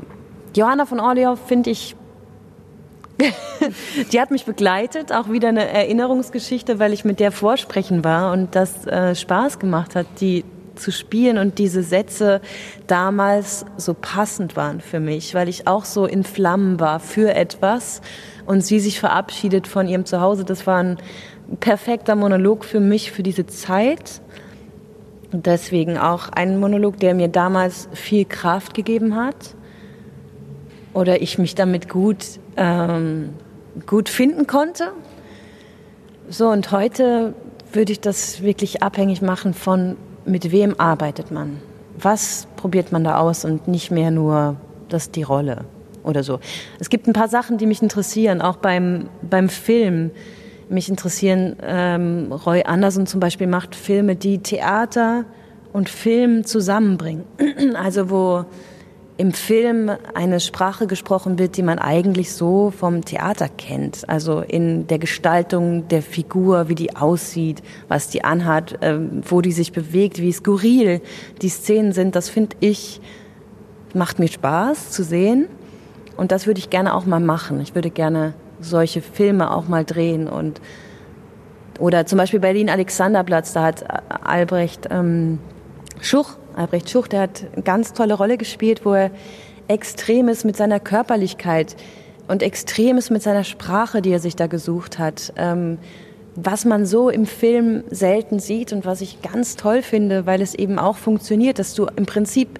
Johanna von Orleans finde ich, die hat mich begleitet, auch wieder eine Erinnerungsgeschichte, weil ich mit der vorsprechen war und das äh, Spaß gemacht hat, die zu spielen und diese Sätze damals so passend waren für mich, weil ich auch so in Flammen war für etwas und sie sich verabschiedet von ihrem Zuhause. Das war ein perfekter Monolog für mich, für diese Zeit. Deswegen auch ein Monolog, der mir damals viel Kraft gegeben hat. Oder ich mich damit gut, ähm, gut finden konnte. So, und heute würde ich das wirklich abhängig machen von, mit wem arbeitet man. Was probiert man da aus und nicht mehr nur das die Rolle oder so. Es gibt ein paar Sachen, die mich interessieren, auch beim, beim Film mich interessieren. Ähm, Roy Anderson zum Beispiel macht Filme, die Theater und Film zusammenbringen. Also wo im Film eine Sprache gesprochen wird, die man eigentlich so vom Theater kennt. Also in der Gestaltung der Figur, wie die aussieht, was die anhat, äh, wo die sich bewegt, wie skurril die Szenen sind. Das finde ich, macht mir Spaß zu sehen. Und das würde ich gerne auch mal machen. Ich würde gerne solche Filme auch mal drehen und oder zum Beispiel Berlin Alexanderplatz, da hat Albrecht ähm, Schuch, Albrecht Schuch, der hat eine ganz tolle Rolle gespielt, wo er Extremes mit seiner Körperlichkeit und Extremes mit seiner Sprache, die er sich da gesucht hat, ähm, was man so im Film selten sieht und was ich ganz toll finde, weil es eben auch funktioniert, dass du im Prinzip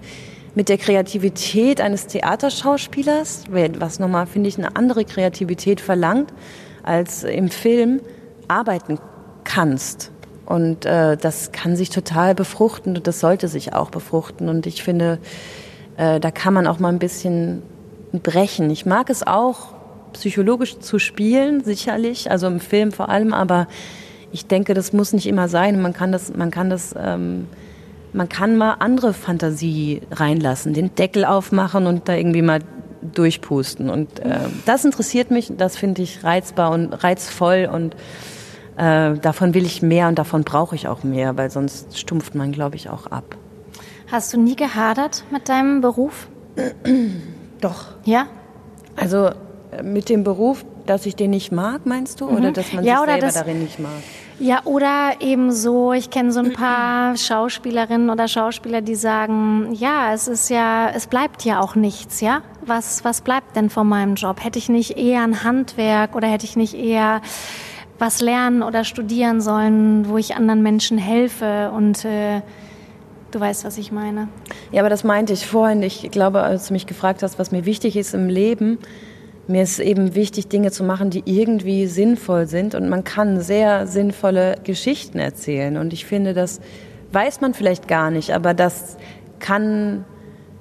mit der Kreativität eines Theaterschauspielers, was nochmal, finde ich, eine andere Kreativität verlangt, als im Film arbeiten kannst. Und äh, das kann sich total befruchten und das sollte sich auch befruchten. Und ich finde, äh, da kann man auch mal ein bisschen brechen. Ich mag es auch, psychologisch zu spielen, sicherlich, also im Film vor allem, aber ich denke, das muss nicht immer sein. Man kann das, man kann das ähm, man kann mal andere Fantasie reinlassen, den Deckel aufmachen und da irgendwie mal durchpusten. Und äh, das interessiert mich, das finde ich reizbar und reizvoll und äh, davon will ich mehr und davon brauche ich auch mehr, weil sonst stumpft man, glaube ich, auch ab.
Hast du nie gehadert mit deinem Beruf?
Doch.
Ja?
Also äh, mit dem Beruf, dass ich den nicht mag, meinst du? Mhm. Oder dass man ja, sich selber das, darin nicht mag?
Ja, oder eben so, ich kenne so ein paar Schauspielerinnen oder Schauspieler, die sagen, ja, es ist ja, es bleibt ja auch nichts, ja? Was, was bleibt denn von meinem Job? Hätte ich nicht eher ein Handwerk oder hätte ich nicht eher was lernen oder studieren sollen, wo ich anderen Menschen helfe und äh, Du weißt, was ich meine.
Ja, aber das meinte ich vorhin. Ich glaube, als du mich gefragt hast, was mir wichtig ist im Leben, mir ist eben wichtig, Dinge zu machen, die irgendwie sinnvoll sind. Und man kann sehr sinnvolle Geschichten erzählen. Und ich finde, das weiß man vielleicht gar nicht, aber das kann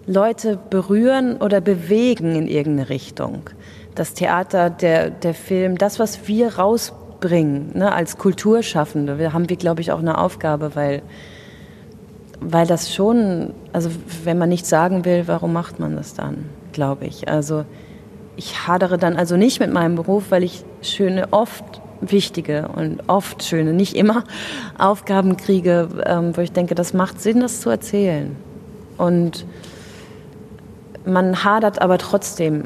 Leute berühren oder bewegen in irgendeine Richtung. Das Theater, der, der Film, das, was wir rausbringen ne, als Kulturschaffende, wir haben wir, glaube ich, auch eine Aufgabe, weil, weil das schon, also wenn man nichts sagen will, warum macht man das dann, glaube ich. Also ich hadere dann also nicht mit meinem Beruf, weil ich schöne, oft wichtige und oft schöne, nicht immer Aufgaben kriege, ähm, wo ich denke, das macht Sinn, das zu erzählen. Und man hadert aber trotzdem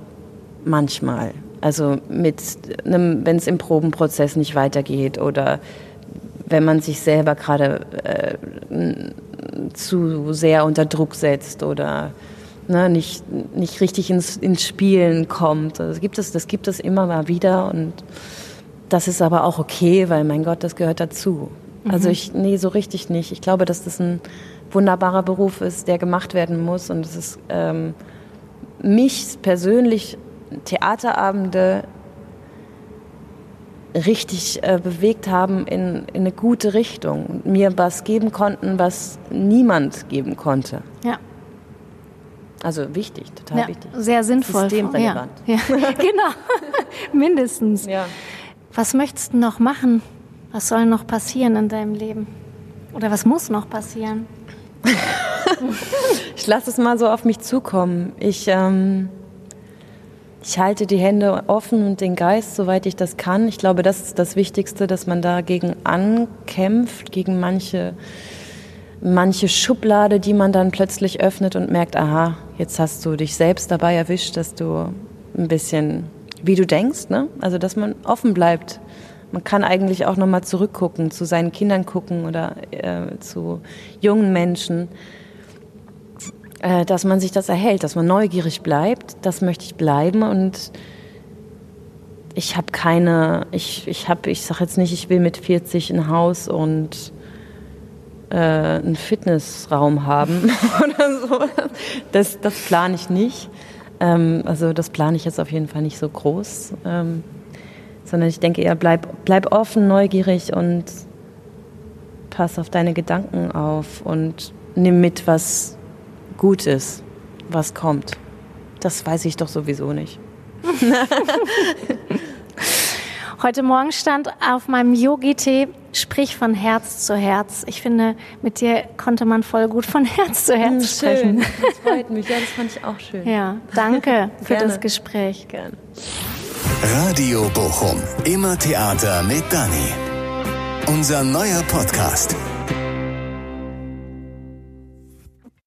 manchmal. Also mit einem, wenn es im Probenprozess nicht weitergeht oder wenn man sich selber gerade äh, zu sehr unter Druck setzt oder ne, nicht, nicht richtig ins, ins Spielen kommt. Das gibt, es, das gibt es immer mal wieder und das ist aber auch okay, weil mein Gott, das gehört dazu. Mhm. Also ich, nee, so richtig nicht. Ich glaube, dass das ein wunderbarer Beruf ist, der gemacht werden muss und es ist ähm, mich persönlich Theaterabende richtig äh, bewegt haben in, in eine gute Richtung. Mir was geben konnten, was niemand geben konnte.
Ja.
Also wichtig, total
ja,
wichtig.
Sehr sinnvoll.
Systemrelevant.
Ja, ja. genau, mindestens.
Ja.
Was möchtest du noch machen? Was soll noch passieren in deinem Leben? Oder was muss noch passieren?
ich lasse es mal so auf mich zukommen. Ich, ähm, ich halte die Hände offen und den Geist, soweit ich das kann. Ich glaube, das ist das Wichtigste, dass man dagegen ankämpft, gegen manche, manche Schublade, die man dann plötzlich öffnet und merkt, aha, jetzt hast du dich selbst dabei erwischt, dass du ein bisschen, wie du denkst, ne? Also, dass man offen bleibt. Man kann eigentlich auch nochmal zurückgucken, zu seinen Kindern gucken oder äh, zu jungen Menschen äh, dass man sich das erhält, dass man neugierig bleibt. Das möchte ich bleiben und ich habe keine, ich, ich habe, ich sage jetzt nicht, ich will mit 40 ein Haus und äh, einen Fitnessraum haben oder so. Das, das plane ich nicht. Ähm, also das plane ich jetzt auf jeden Fall nicht so groß. Ähm, sondern ich denke eher, bleib, bleib offen, neugierig und pass auf deine Gedanken auf und nimm mit, was, gut ist, was kommt. Das weiß ich doch sowieso nicht.
Heute Morgen stand auf meinem Yogi-Tee, sprich von Herz zu Herz. Ich finde, mit dir konnte man voll gut von Herz zu Herz hm, sprechen.
Schön, das freut mich. Ja, das fand ich auch schön.
Ja, danke für das Gespräch.
Gerne.
Radio Bochum, immer Theater mit Dani. Unser neuer Podcast.